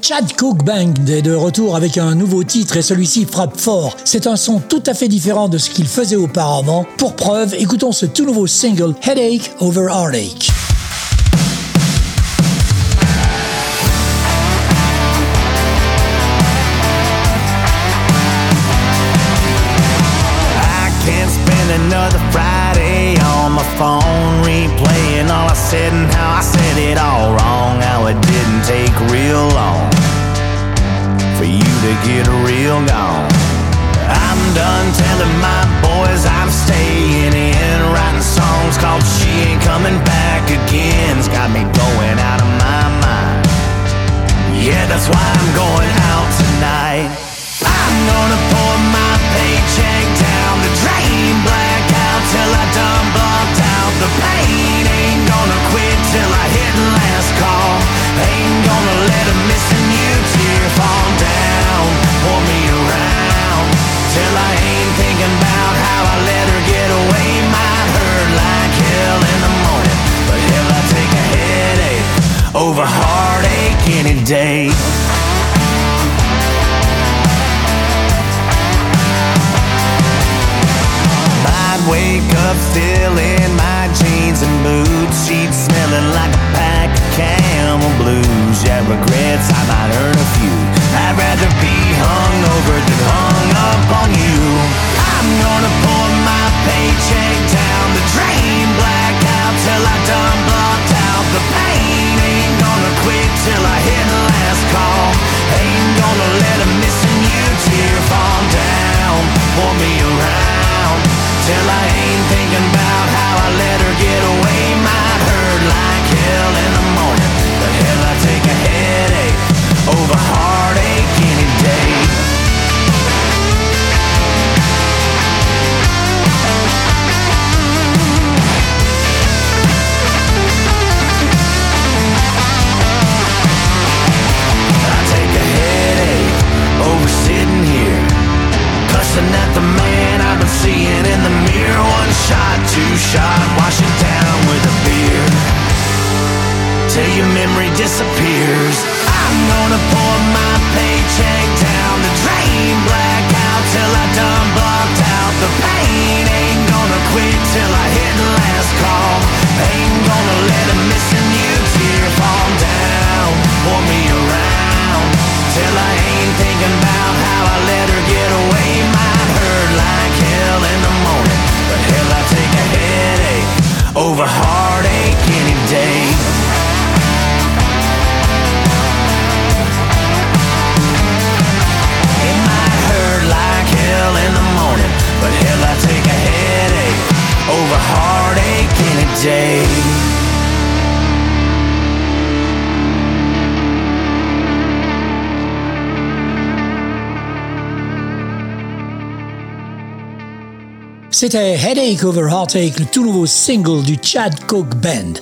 Chad Cook Band est de retour avec un nouveau titre et celui-ci frappe fort. C'est un son tout à fait différent de ce qu'il faisait auparavant. Pour preuve, écoutons ce tout nouveau single Headache Over Heartache. Get real gone. I'm done telling my boys I'm staying in, writing songs called She Ain't Coming Back Again. It's got me going out of my mind. Yeah, that's why I'm going out tonight. I'm gonna over heartache any day. I'd wake up still in my jeans and boots. Sheets smelling like a pack of camel blues. Yeah, regrets I might earn a few. I'd rather be hung over than hung up on you. I'm gonna pour my paycheck down Till I hit last call. Ain't gonna let a missing you tear fall down. Me around till I ain't thinking about how I let her get away. Disappears. C'était Headache Over Heartache, le tout nouveau single du Chad Cook Band.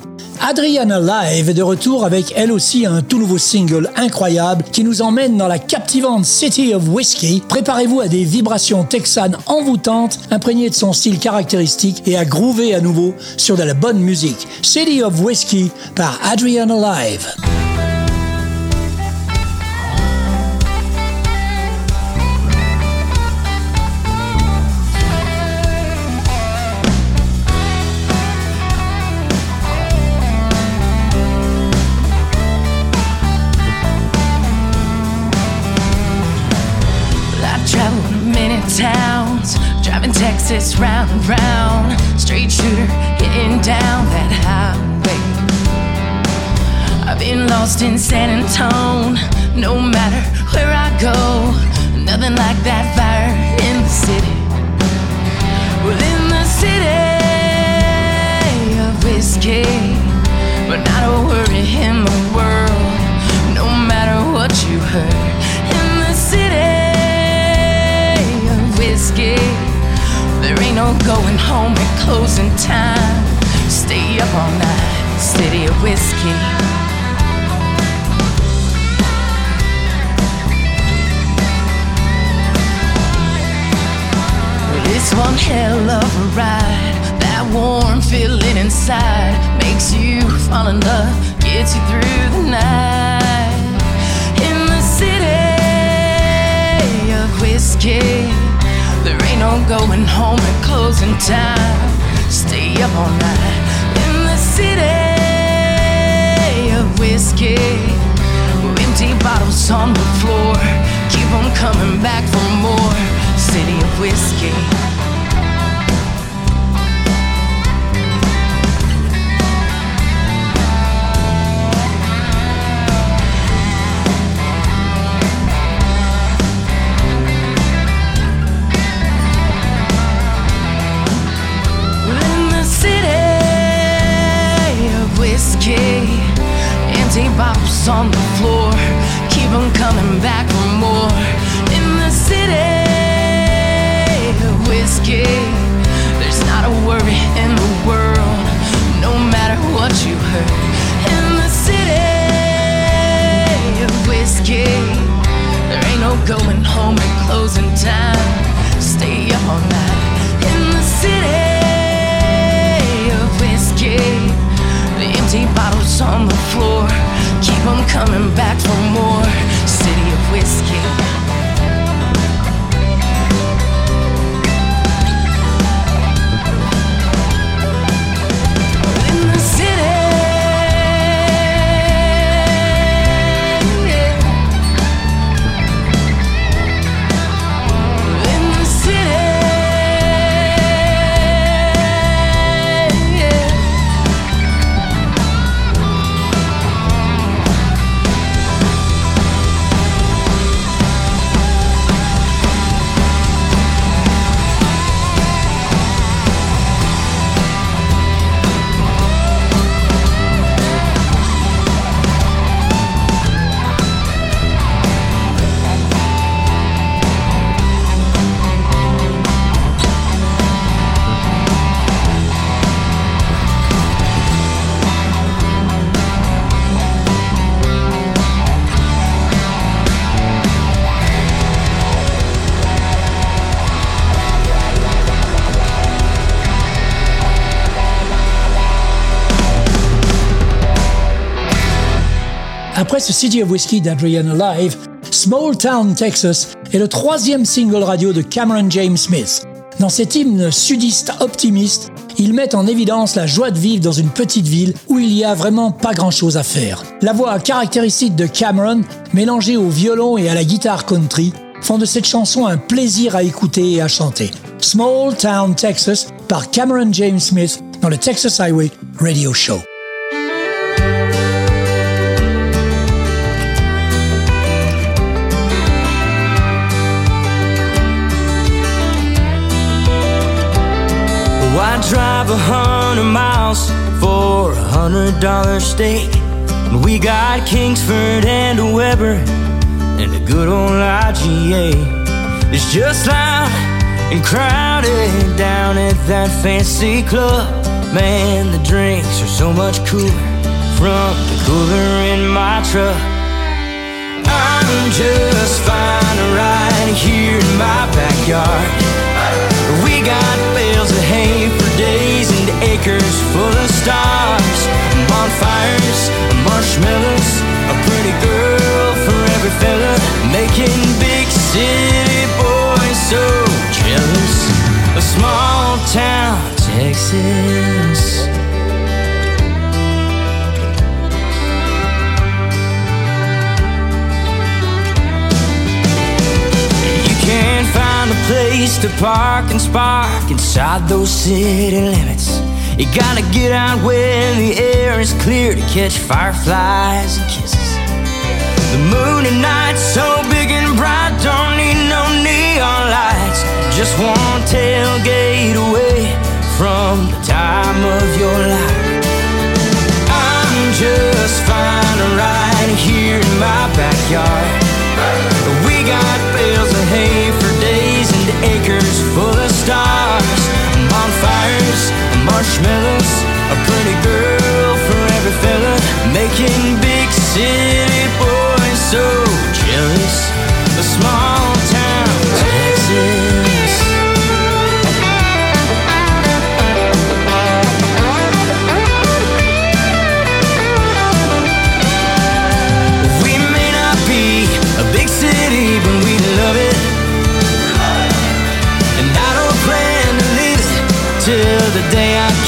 Adriana Live est de retour avec elle aussi un tout nouveau single incroyable qui nous emmène dans la captivante City of Whiskey. Préparez-vous à des vibrations texanes envoûtantes, imprégnées de son style caractéristique et à groover à nouveau sur de la bonne musique. City of Whiskey par Adriana Live. it's round and round. Straight shooter, getting down that highway. I've been lost in San Antonio. no matter where I go. Nothing like that fire in the city. Well, in the city of whiskey, but not a worry in the world, no matter what you heard. Home at closing time. Stay up all night, city of whiskey. It's one hell of a ride. That warm feeling inside makes you fall in love, gets you through the night. In the city of whiskey, there ain't no going home at closing time. Stay up all night. In the city of whiskey, empty bottles on the floor, keep on coming back for more. City of whiskey. Bottles on the floor. Keep on coming back for more. In the city of whiskey, there's not a worry in the world, no matter what you heard. In the city of whiskey, there ain't no going home at closing time. Stay up all night. In the city of whiskey, the empty bottles on the floor keep on coming back for more. City of whiskey. Après ce CD of Whiskey d'Adrian Live, Small Town, Texas est le troisième single radio de Cameron James Smith. Dans cet hymne sudiste optimiste, il met en évidence la joie de vivre dans une petite ville où il y a vraiment pas grand chose à faire. La voix caractéristique de Cameron, mélangée au violon et à la guitare country, font de cette chanson un plaisir à écouter et à chanter. Small Town, Texas par Cameron James Smith dans le Texas Highway Radio Show. Drive a hundred miles for a hundred dollar steak. And we got Kingsford and a Weber and a good old IGA. It's just loud and crowded down at that fancy club. Man, the drinks are so much cooler from the cooler in my truck. I'm just fine right here in my backyard. We got stars, bonfires, marshmallows, a pretty girl for every fella, making big city boys so jealous. A small town Texas. You can't find a place to park and spark inside those city limits. You gotta get out when the air is clear to catch fireflies and kisses. The moon at night so big and bright, don't need no neon lights. Just one tailgate away from the time of your life. I'm just fine right here in my backyard. We got bales of hay for days and acres full of stars, bonfires marshmallows, a pretty girl for every fella, making big city boys so jealous. A small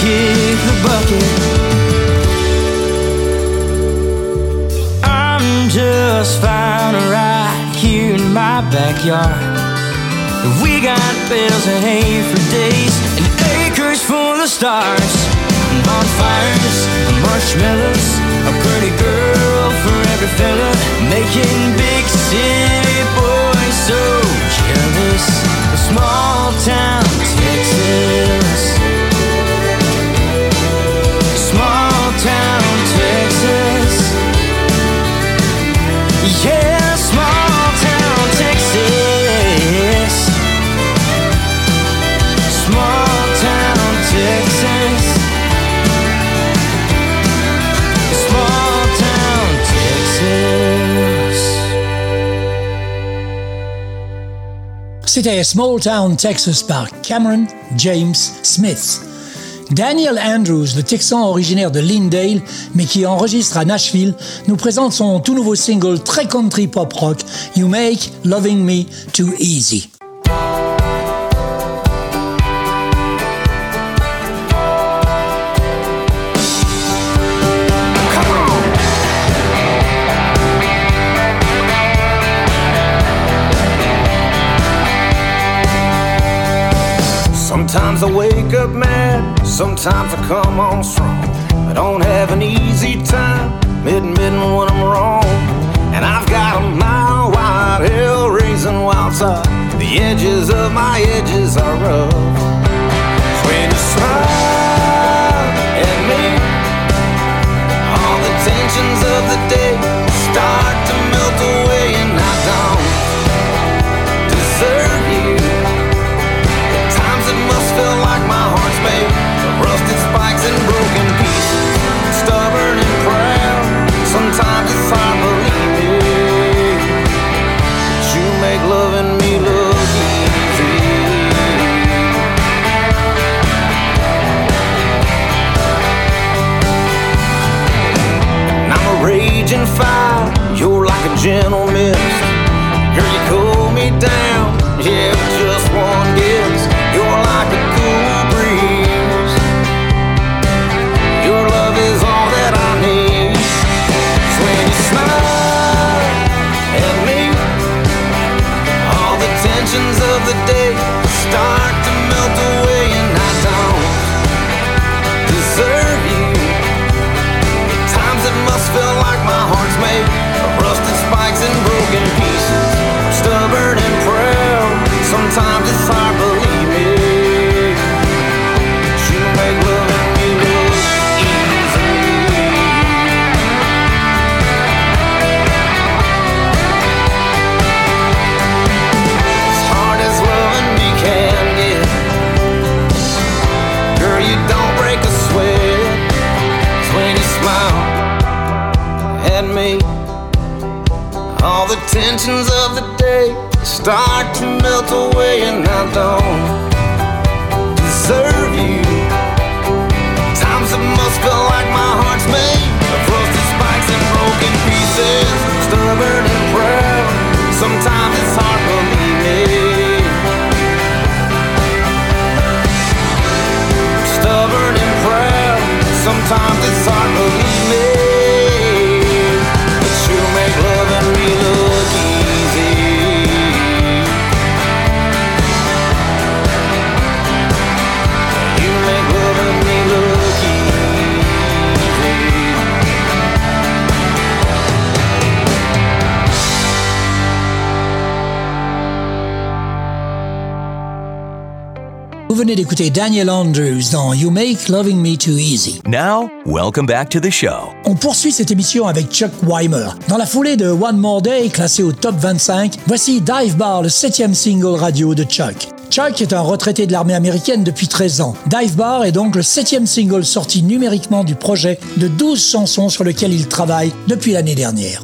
kick the bucket. I'm just fine right here in my backyard. We got bales of hay for days and acres full of stars. Bonfires, marshmallows, a pretty girl for every fella, making big city boys so jealous. A small town C'était Small Town Texas par Cameron James Smith. Daniel Andrews, le Texan originaire de Lindale, mais qui enregistre à Nashville, nous présente son tout nouveau single très country pop rock, You Make Loving Me Too Easy. Sometimes I wake up mad, sometimes I come on strong. I don't have an easy time admitting when I'm wrong. And I've got a mile wide hell raising wild side. The edges of my edges are rough. When you smile at me, all the tensions of the day you're tensions of the day start to melt away, and I don't venez d'écouter Daniel Andrews dans You Make Loving Me Too Easy. Now, welcome back to the show. On poursuit cette émission avec Chuck Weimer. Dans la foulée de One More Day, classé au top 25, voici Dive Bar, le septième single radio de Chuck. Chuck est un retraité de l'armée américaine depuis 13 ans. Dive Bar est donc le septième single sorti numériquement du projet de 12 chansons sur lequel il travaille depuis l'année dernière.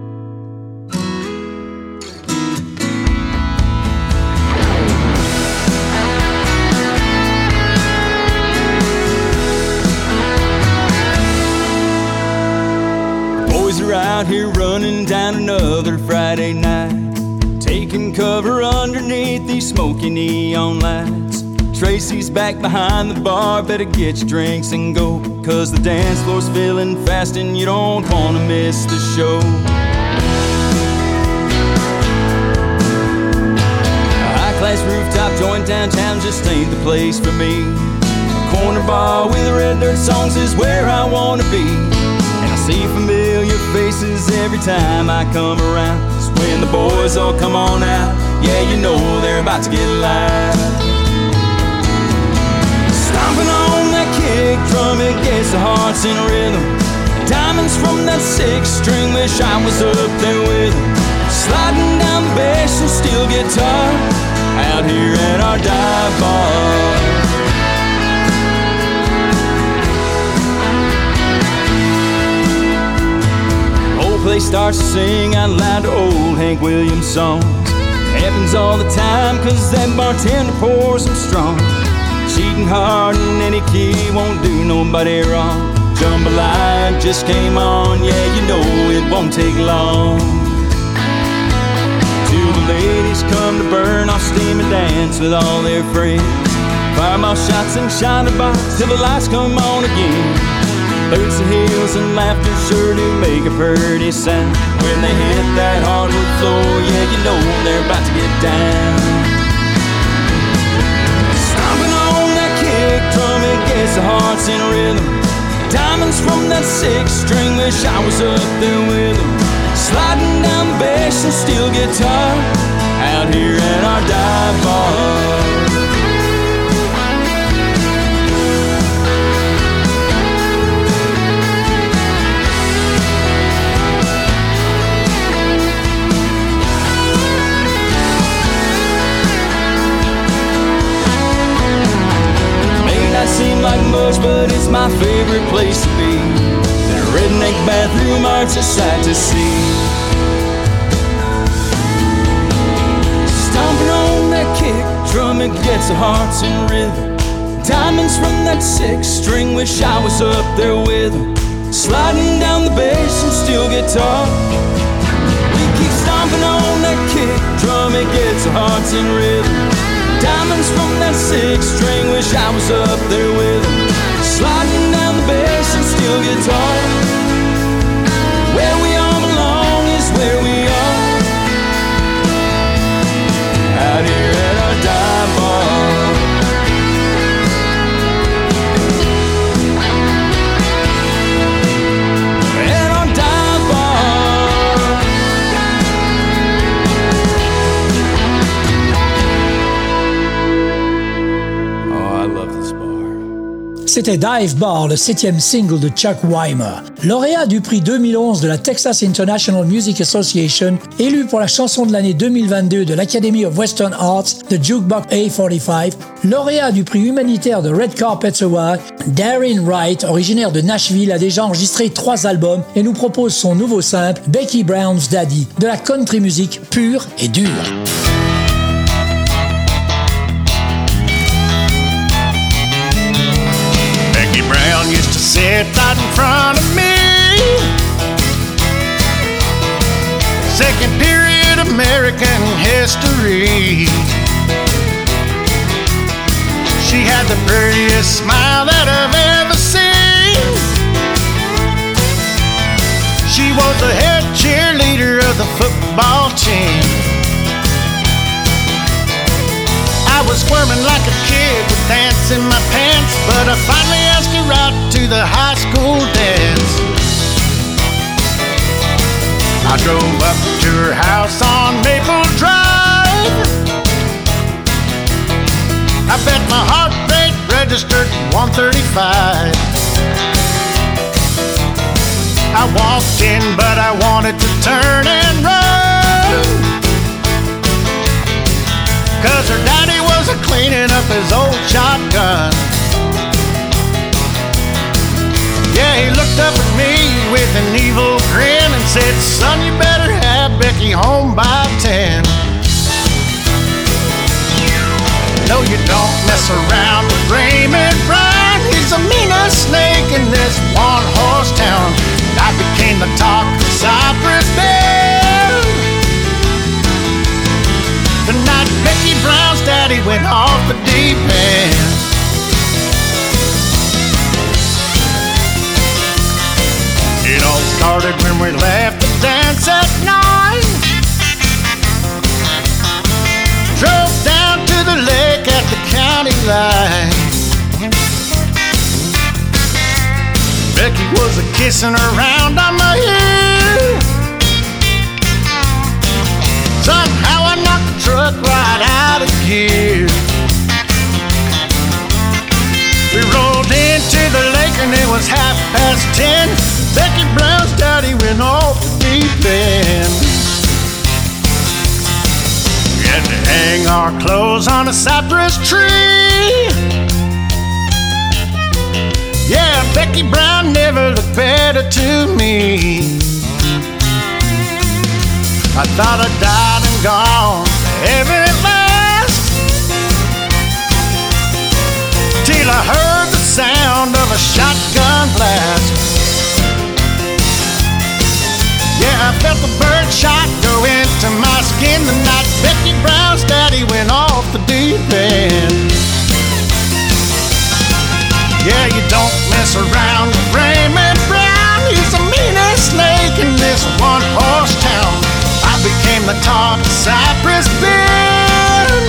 Running down another Friday night. Taking cover underneath these smoky neon lights. Tracy's back behind the bar, better get your drinks and go. Cause the dance floor's filling fast and you don't wanna miss the show. High class rooftop joint downtown just ain't the place for me. Corner bar with red dirt songs is where I wanna be. And I see familiar faces every time I come around. It's when the boys all come on out. Yeah, you know they're about to get loud. Stomping on that kick drum, it gets the hearts in rhythm. Diamonds from that six string, wish I was up there with them. Sliding down bass and steel guitar out here at our dive bar. Starts to sing out loud to old Hank Williams songs. Happens all the time, cause that bartender pours them strong. Cheating hard in any key won't do nobody wrong. Jambalaya just came on, yeah, you know it won't take long. Till the ladies come to burn off steam and dance with all their friends. Fireball shots and Shiner Bocks till the lights come on again. Boots and heels and laughter sure do make a pretty sound. When they hit that hardwood floor, yeah, you know they're about to get down. Stomping on that kick drum, it gets the hearts in rhythm. Diamonds from that six string, wish I was up there with them. Sliding down bass and steel guitar out here at our dive bar. Much, but it's my favorite place to be. That redneck bathroom art's a sight to see. Stomping on that kick drum, it gets the hearts in rhythm. Diamonds from that six string, wish I was up there with 'em. Sliding down the bass and steel guitar. We keep stomping on that kick drum, it gets the hearts in rhythm. Diamonds from that six string, wish I was up there with 'em. Bass and steel guitar. Where C'était Dive Bar, le septième single de Chuck Weimer. Lauréat du prix 2011 de la Texas International Music Association, élu pour la chanson de l'année 2022 de l'Academy of Western Arts, The Jukebox A45, lauréat du prix humanitaire de Red Carpet Award, Darren Wright, originaire de Nashville, a déjà enregistré trois albums et nous propose son nouveau simple, Becky Brown's Daddy, de la country music pure et dure. To right in front of me. Second period American history. She had the prettiest smile that I've ever seen. She was the head cheerleader of the football team. I was squirming like a kid with dance in my pants, but I finally asked her out to the high school dance. I drove up to her house on Maple Drive. I bet my heart rate registered 135. I walked in, but I wanted to turn and run. Cause her daddy to cleaning up his old shotgun. Yeah, he looked up at me with an evil grin and said, Son, you better have Becky home by ten. No, you don't mess around with Raymond Brown. He's a meanest snake in this one horse town. I became the talk of Cypress Bay. Becky Brown's daddy went off the deep end. It all started when we left the dance at nine. Drove down to the lake at the county line. Becky was a kissing around on my ear. Somehow I knocked the truck right out of gear. We rolled into the lake and it was half past ten. Becky Brown's daddy went off the deep end. We had to hang our clothes on a cypress tree. Yeah, Becky Brown never looked better to me. I thought I'd died and gone at last. Till I heard the sound of a shotgun blast. Yeah, I felt the bird shot go into my skin the night Becky Brown's daddy went off the deep end. Yeah, you don't mess around with Raymond Brown. He's the meanest snake in this one horse town. I became the talk of Cypress Bend.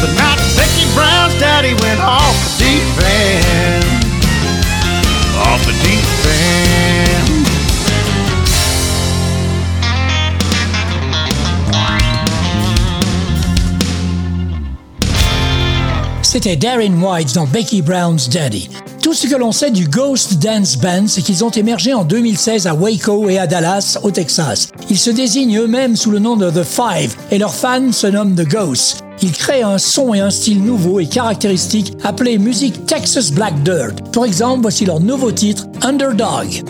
The night Becky Brown's daddy went off the deep end. Off the deep end. C'était Daryn Wright dans Becky Brown's Daddy. Tout ce que l'on sait du Ghost Dance Band, c'est qu'ils ont émergé en 2016 à Waco et à Dallas, au Texas. Ils se désignent eux-mêmes sous le nom de The Five et leurs fans se nomment The Ghosts. Ils créent un son et un style nouveau et caractéristique appelé musique Texas Black Dirt. Pour exemple, voici leur nouveau titre, Underdog.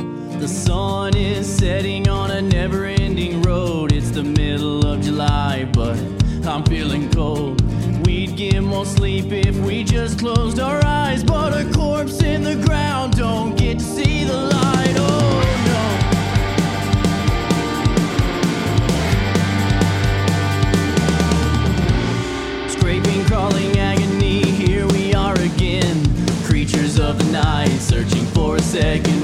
Second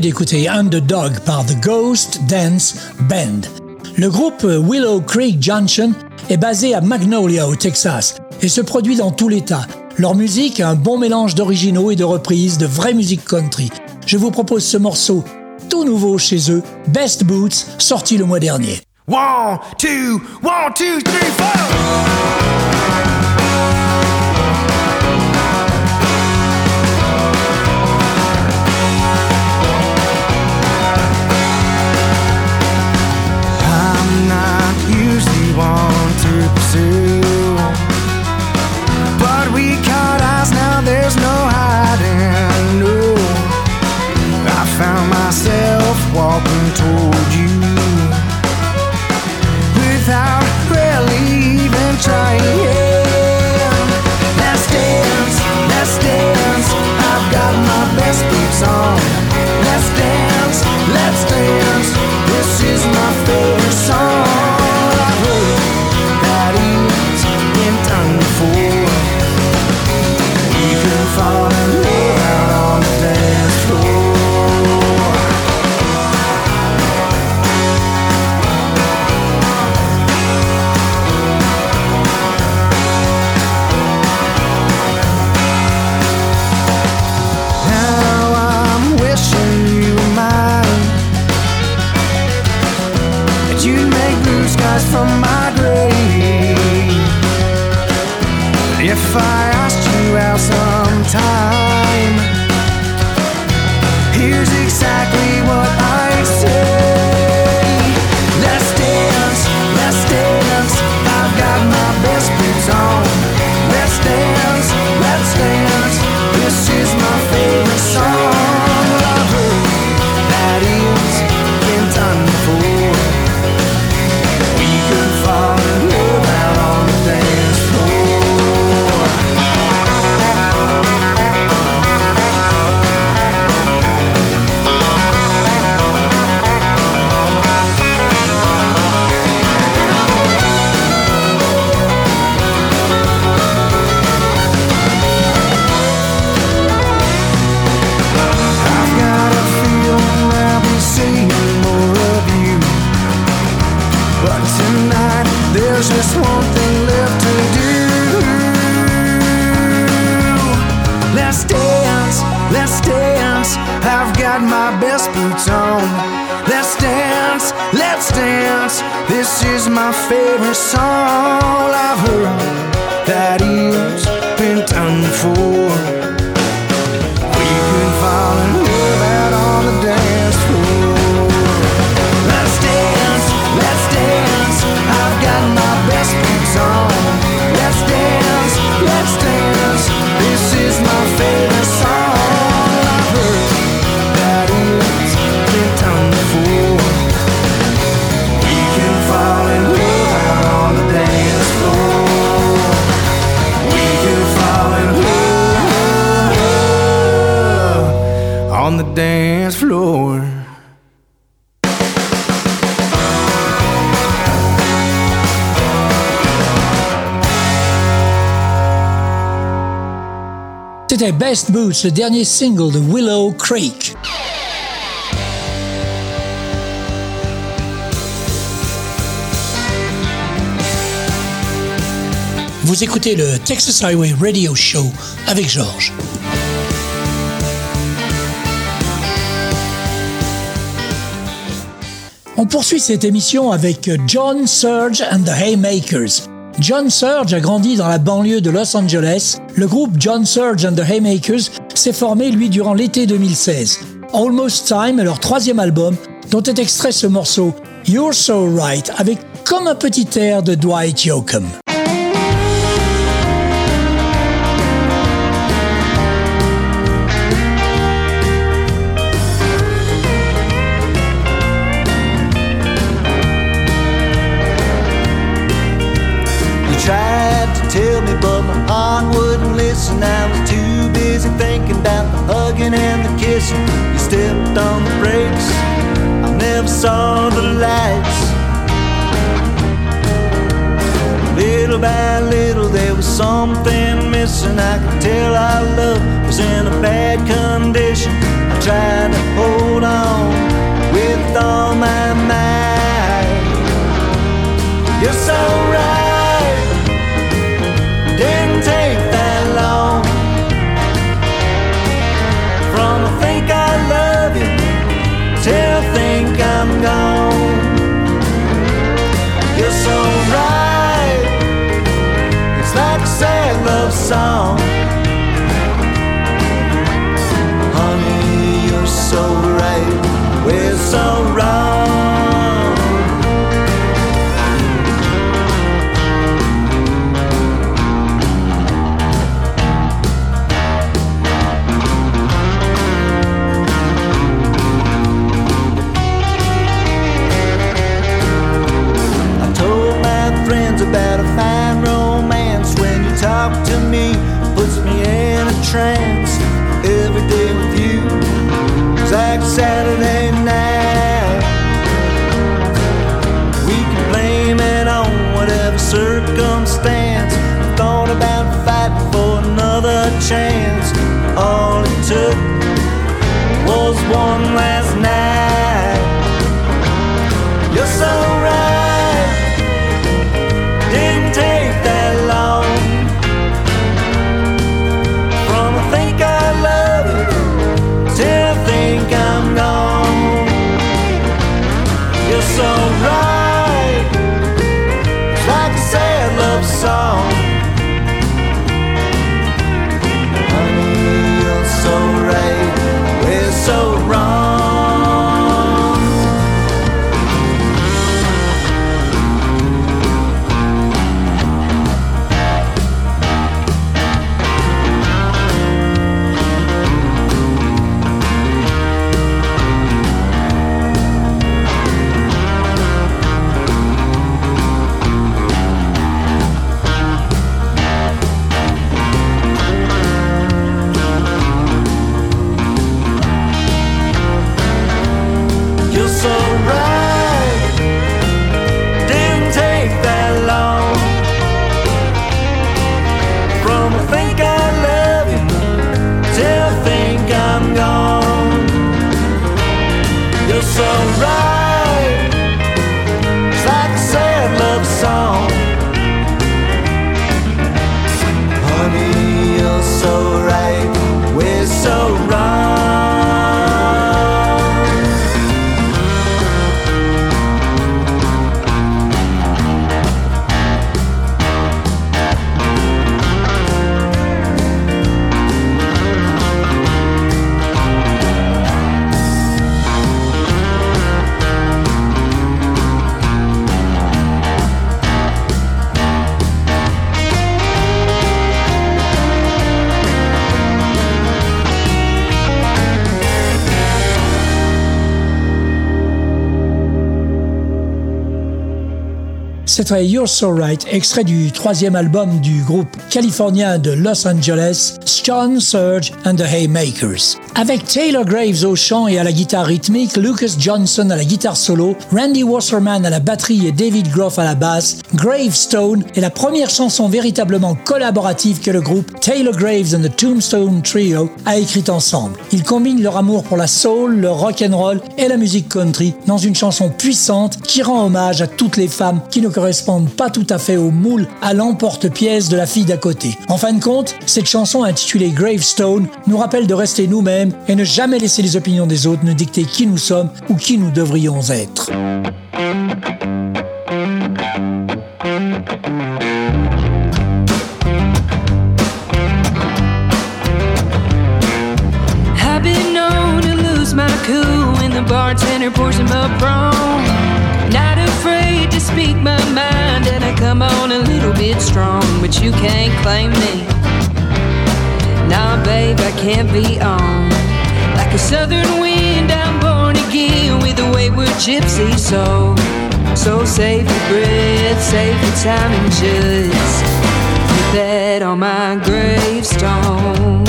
d'écouter Underdog par The Ghost Dance Band. Le groupe Willow Creek Junction est basé à Magnolia au Texas et se produit dans tout l'État. Leur musique a un bon mélange d'originaux et de reprises de vraie musique country. Je vous propose ce morceau tout nouveau chez eux, Best Boots, sorti le mois dernier. Usually Best Boots, le dernier single de Willow Creek. Vous écoutez le Texas Highway Radio Show avec Georges. On poursuit cette émission avec John Surge and the Haymakers. John Surge a grandi dans la banlieue de Los Angeles. Le groupe John Surge and the Haymakers s'est formé, lui, durant l'été 2016. Almost Time est leur troisième album, dont est extrait ce morceau You're So Right, avec comme un petit air de Dwight Yoakam. tell me, but my heart wouldn't listen. I was too busy thinking about the hugging and the kissing. You stepped on the brakes, I never saw the lights. Little by little, there was something missing. I could tell our love was in a bad condition. I tried to hold on with all my might. You're so in C'était You're So Right, extrait du troisième album du groupe californien de Los Angeles, John Surge and the Haymakers. Avec Taylor Graves au chant et à la guitare rythmique, Lucas Johnson à la guitare solo, Randy Wasserman à la batterie et David Groff à la basse, Gravestone est la première chanson véritablement collaborative que le groupe Taylor Graves and the Tombstone Trio a écrite ensemble. Ils combinent leur amour pour la soul, le rock and roll et la musique country dans une chanson puissante qui rend hommage à toutes les femmes qui ne correspondent pas tout à fait au moule à l'emporte-pièce de la fille d'à côté. En fin de compte, cette chanson intitulée Gravestone nous rappelle de rester nous-mêmes et ne jamais laisser les opinions des autres nous dicter qui nous sommes ou qui nous devrions être. Bartender pours him up wrong. Not afraid to speak my mind, and I come on a little bit strong, but you can't claim me. Nah, babe, I can't be on. Like a southern wind, I'm born again with a wayward gypsy soul. So save your breath, save your time, and just put that on my gravestone.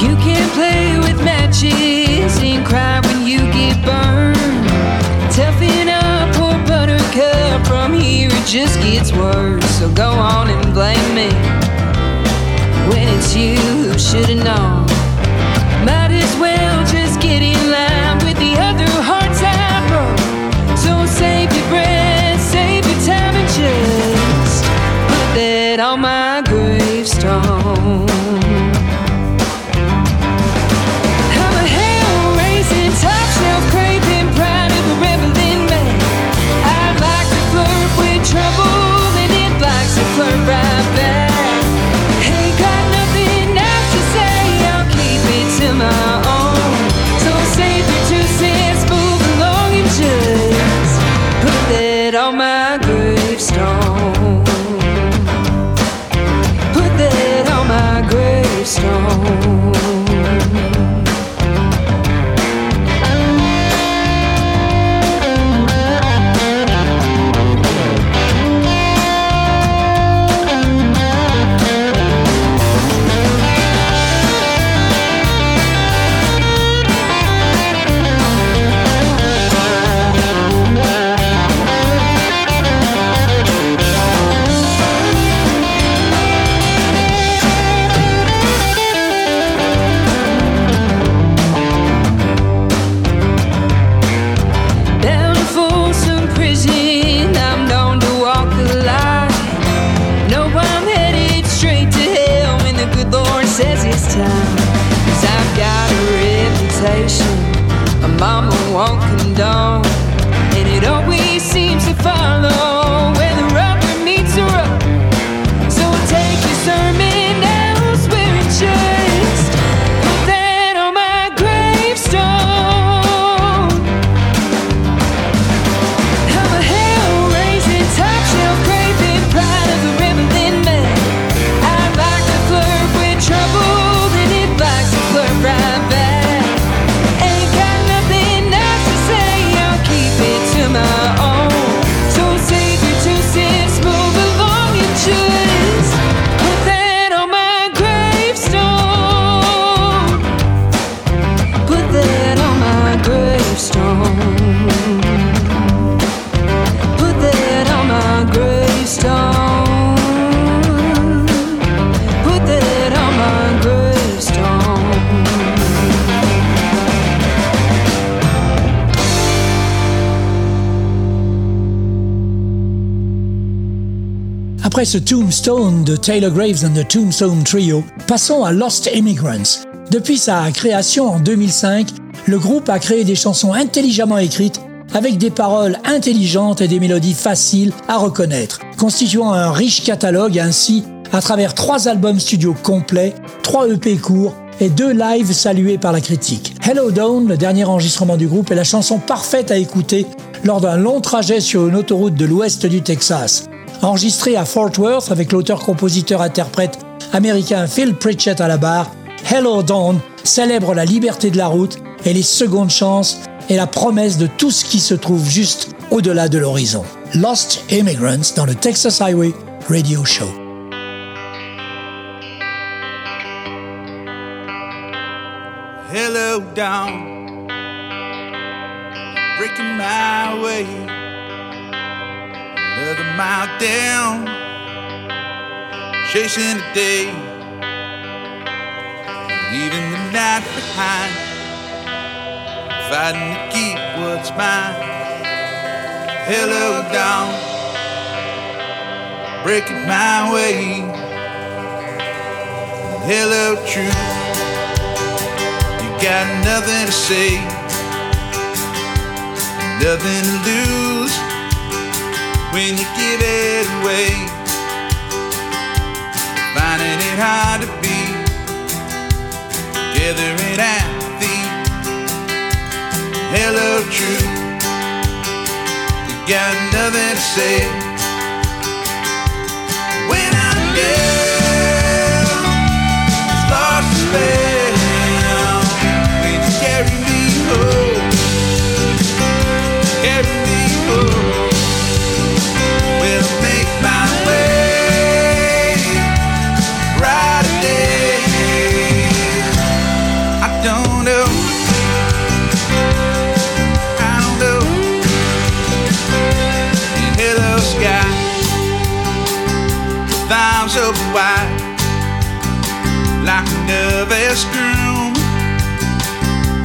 You can't play with matches and cry when you get burned. Toughen up, poor buttercup. From here it just gets worse. So go on and blame me when it's you who should've known. mama won't condone, and it always seems to fall. Après ce Tombstone de Taylor Graves and the Tombstone Trio, passons à Lost Immigrants. Depuis sa création en 2005, le groupe a créé des chansons intelligemment écrites avec des paroles intelligentes et des mélodies faciles à reconnaître, constituant un riche catalogue ainsi à travers trois albums studio complets, trois EP courts et deux lives salués par la critique. Hello Dawn, le dernier enregistrement du groupe, est la chanson parfaite à écouter lors d'un long trajet sur une autoroute de l'ouest du Texas. Enregistré à Fort Worth avec l'auteur-compositeur-interprète américain Phil Pritchett à la barre, Hello Dawn célèbre la liberté de la route et les secondes chances et la promesse de tout ce qui se trouve juste au-delà de l'horizon. Lost Immigrants dans le Texas Highway Radio Show. Hello down, breaking my way. Another mile down, chasing the day, leaving the night behind, fighting to keep what's mine. Hello down, breaking my way. Hello truth you got nothing to say, nothing to lose when you give it away. Finding it hard to be together in apathy. Hello, truth. You got nothing to say. When I'm down,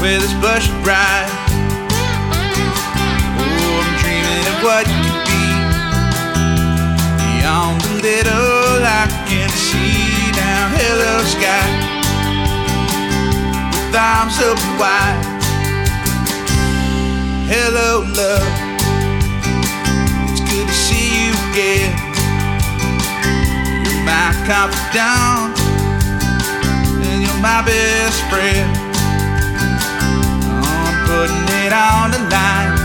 with his blush bride. Oh, I'm dreaming of what you could be beyond the little I can see now. Hello, sky, with arms open wide. Hello, love, it's good to see you again. You're my confidant, and you're my best friend it on the line.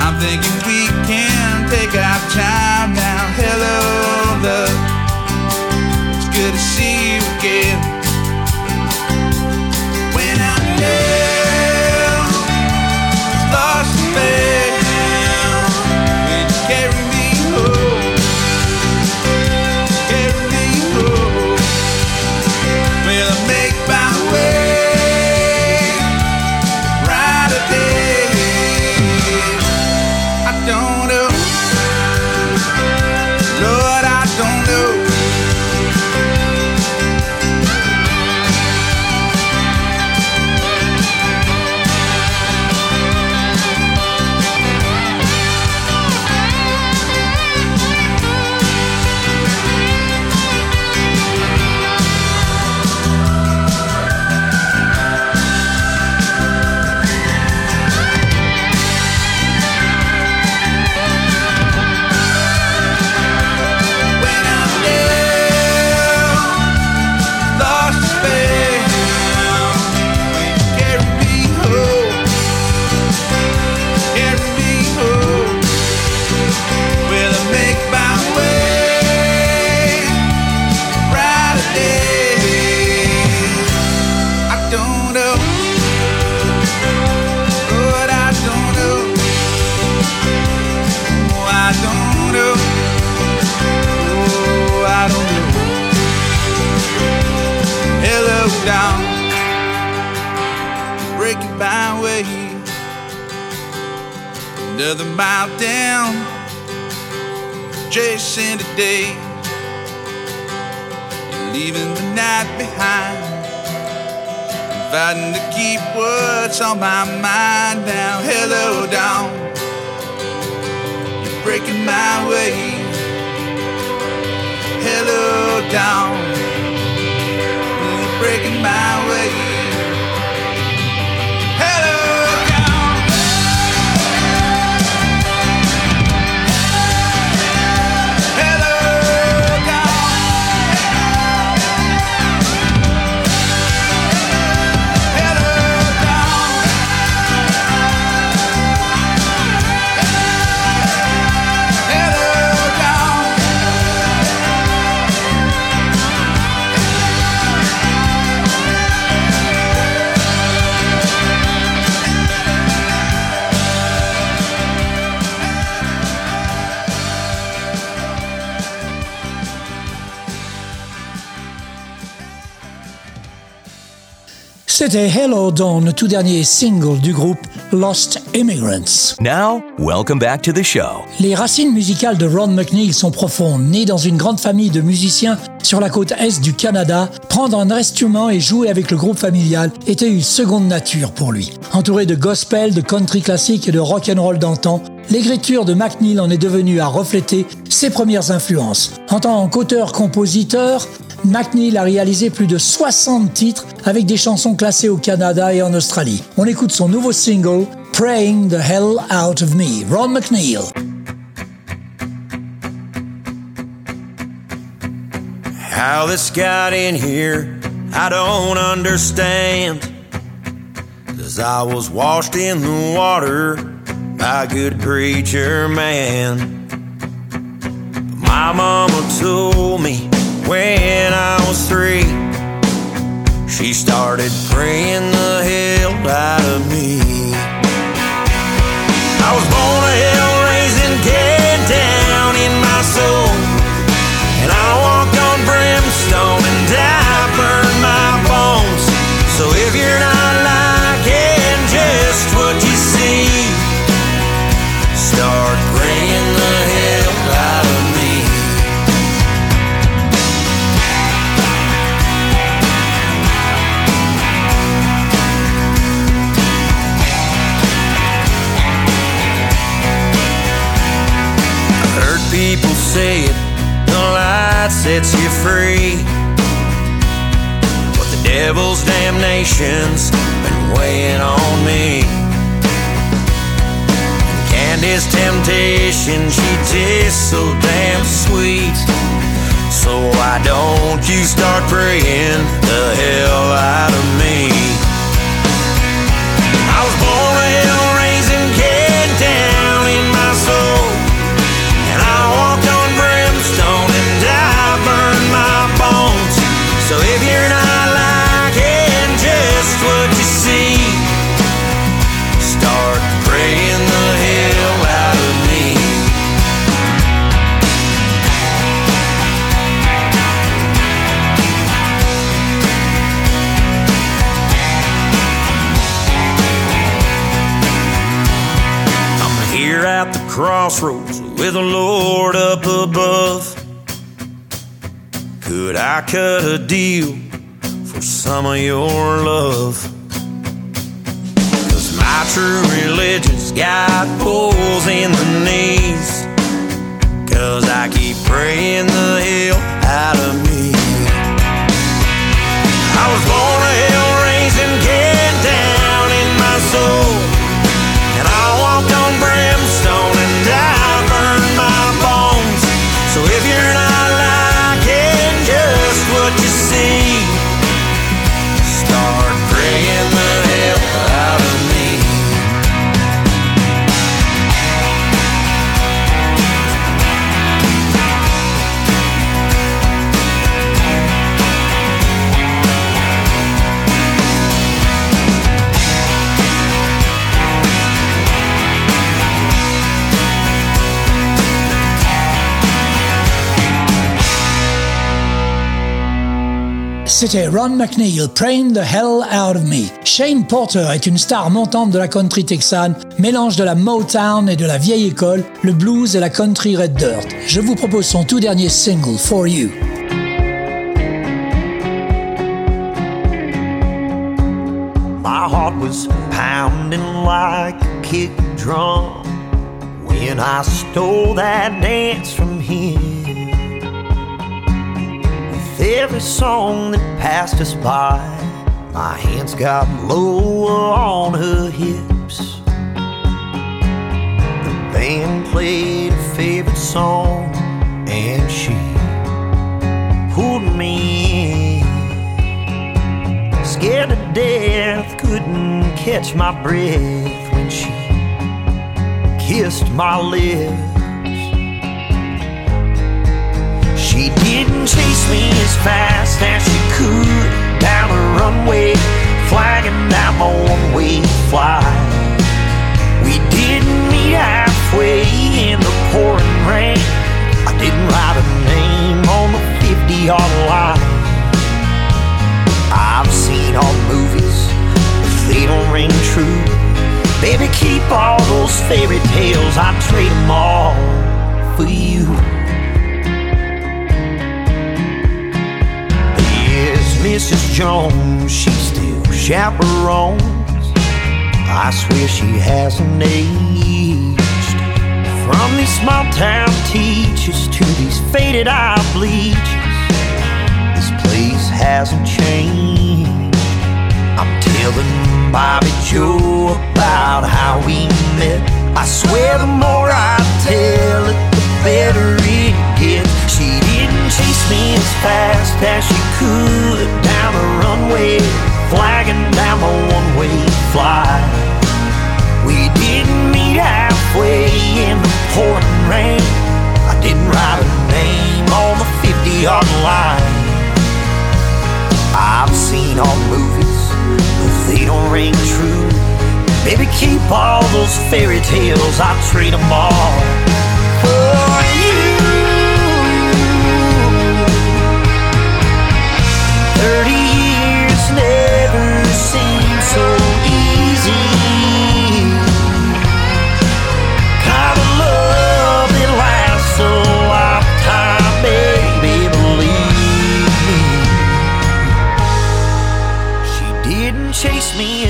I'm thinking we can take our time now. Hello, love. It's good to see you again. When I'm lost and it my way. Another mile down, chasing the day. Leaving the night behind. Fighting to keep what's on my mind now. Hello, dawn. You're breaking my way. Hello, dawn. You're breaking my way. C'était Hello Dawn, le tout dernier single du groupe Lost Immigrants. Now, welcome back to the show. Les racines musicales de Ron McNeil sont profondes. Né dans une grande famille de musiciens sur la côte est du Canada, prendre un instrument et jouer avec le groupe familial était une seconde nature pour lui. Entouré de gospel, de country classique et de rock and roll d'antan, l'écriture de McNeil en est devenue à refléter ses premières influences. En tant qu'auteur-compositeur, McNeil a réalisé plus de 60 titres avec des chansons classées au Canada et en Australie. On écoute son nouveau single, Praying the Hell Out of Me, Ron McNeil. How this got in here, I don't understand. Cause I was washed in the water by a good preacher man. My mama told me when I was three, she started praying the hell out of me. I was born a hell raising dead down in my soul. Sets you free. But the devil's damnation's been weighing on me. And Candy's temptation, she tastes so damn sweet. So why don't you start praying the hell out of me? I was born a I cut a deal for some of your love? Cause my true religion's got pulls in the knees. Cause I keep praying the hell out of me. I was born a hell raising kid down in my soul. C'était Ron McNeil, Praying the Hell Out of Me. Shane Porter est une star montante de la country texane, mélange de la Motown et de la vieille école, le blues et la country red dirt. Je vous propose son tout dernier single, For You. My heart was pounding like a kick drum when I stole that dance from him. With every song that passed us by, my hands got lower on her hips. The band played a favorite song, and she pulled me in. Scared to death, couldn't catch my breath when she kissed my lips. She didn't chase me as fast as she could down the runway, flagging down my one-way flight. We didn't meet halfway in the pouring rain. I didn't write a name on the 50-yard line. I've seen all movies, but they don't ring true. Baby, keep all those fairy tales. I'd trade them all for you. Mrs. Jones, she still chaperones. I swear she hasn't aged. From these small town teachers to these faded eye bleachers, this place hasn't changed. I'm telling Bobby Joe about how we met. I swear the more I tell it, the better it gets. She didn't chase me as fast as she could down the runway, flagging down my one-way flight. We didn't meet halfway in the pouring rain. I didn't write a name on the 50-yard line. I've seen all movies, but they don't ring true. Baby, keep all those fairy tales. I trade them all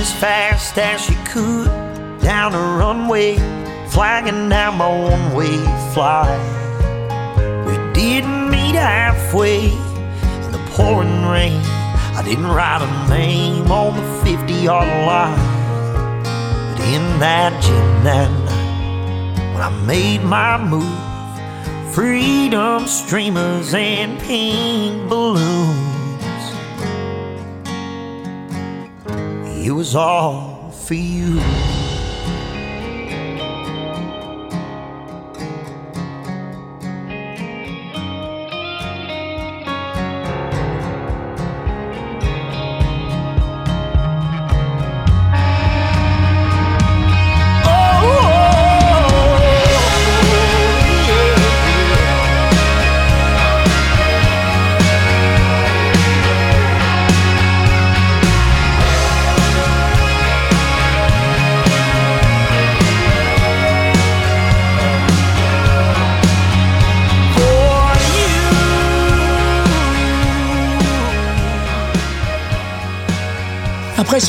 as fast as she could. Down the runway, flagging down my one-way flight. We didn't meet halfway pouring rain. I didn't write a name on the 50-yard line. But in that gym that night, when I made my move, freedom streamers and pink balloons. It was all for you.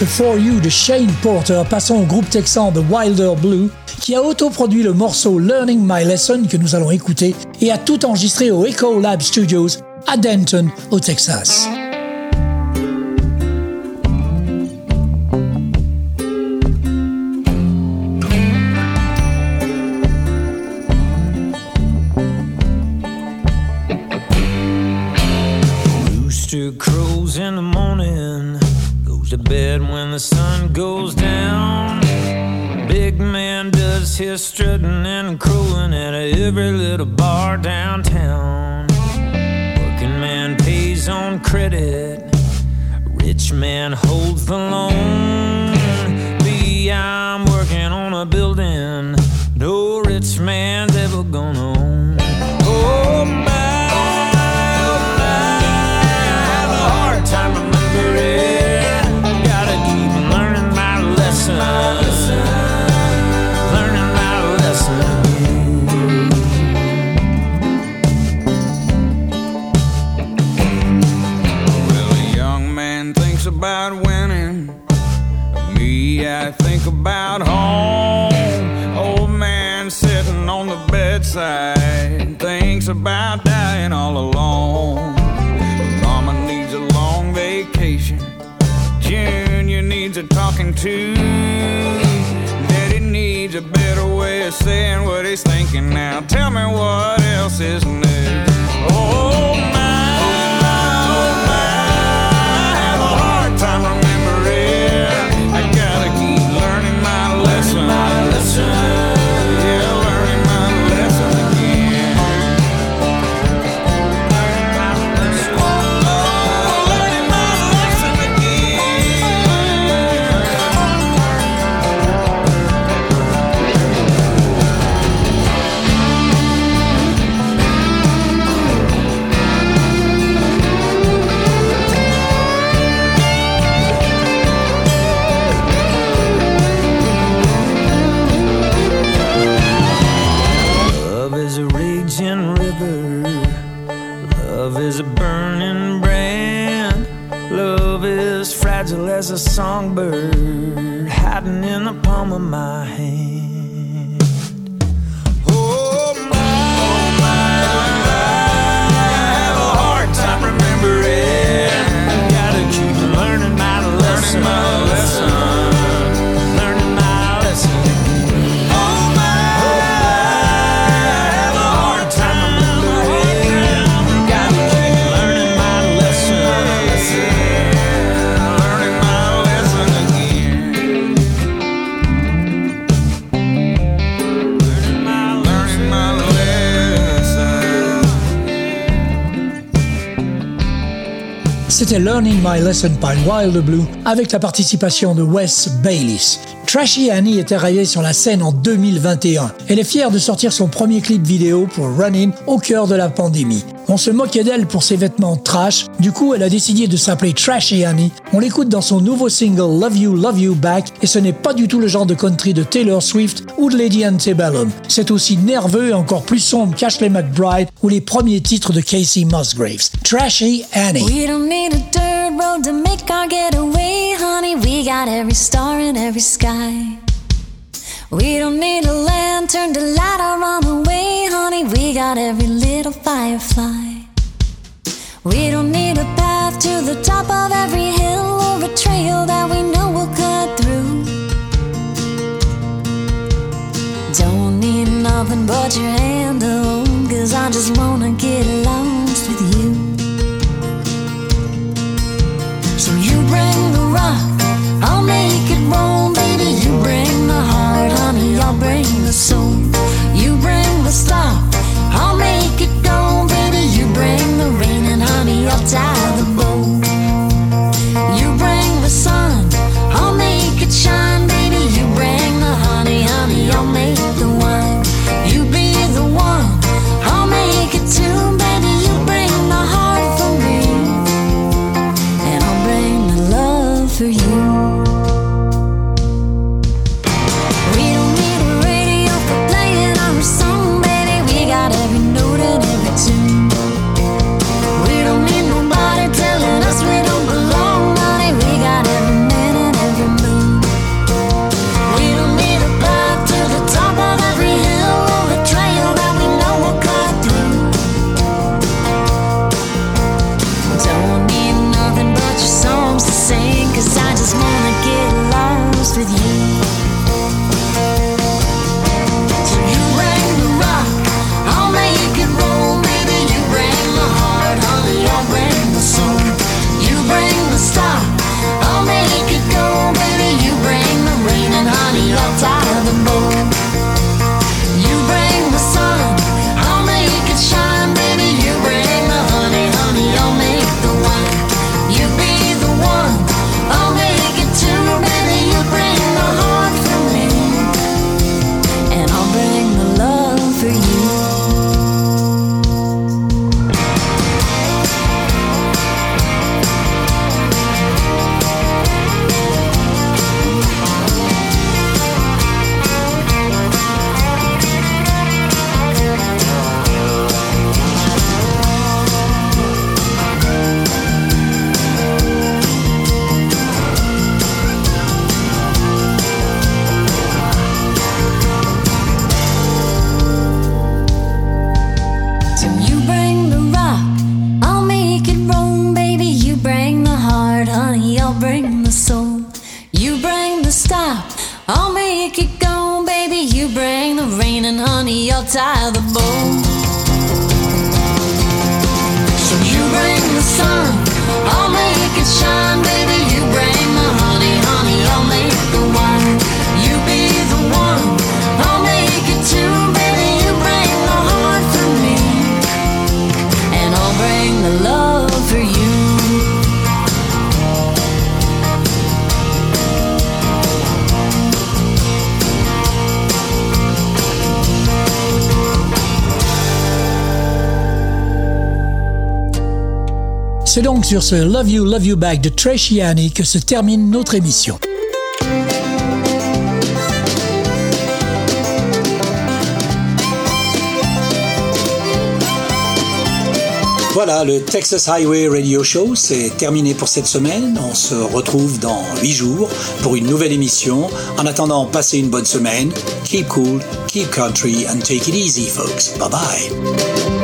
Ce For You de Shane Porter, passons au groupe texan The Wilder Blue, qui a autoproduit le morceau Learning My Lesson que nous allons écouter et a tout enregistré au Echo Lab Studios à Denton, au Texas. His strutting and crowing at every little bar downtown. Working man pays on credit, rich man holds the loan. Saying what he's thinking now. Tell me what else is new. Learning My Lesson by Wild Blue avec la participation de Wes Bayliss. Trashy Annie est arrivée sur la scène en 2021. Elle est fière de sortir son premier clip vidéo pour Running au cœur de la pandémie. On se moquait d'elle pour ses vêtements trash, du coup elle a décidé de s'appeler Trashy Annie. On l'écoute dans son nouveau single Love You, Love You Back et ce n'est pas du tout le genre de country de Taylor Swift ou de Lady Antebellum. C'est aussi nerveux et encore plus sombre qu'Ashley McBride ou les premiers titres de Casey Musgraves. Trashy Annie. We don't need a dirt road to make our getaway, honey. We got every star in every sky. We don't need a lantern to light our on the way, honey. We got every little firefly. We don't need a path to the top of every hill or a trail that we know will cut through. Don't need nothing but your hand, oh, cause I just wanna get lost sur ce Love You, Love You Back de Trashy Annie que se termine notre émission. Voilà, le Texas Highway Radio Show, c'est terminé pour cette semaine. On se retrouve dans 8 jours pour une nouvelle émission. En attendant, passez une bonne semaine. Keep cool, keep country, and take it easy, folks. Bye bye.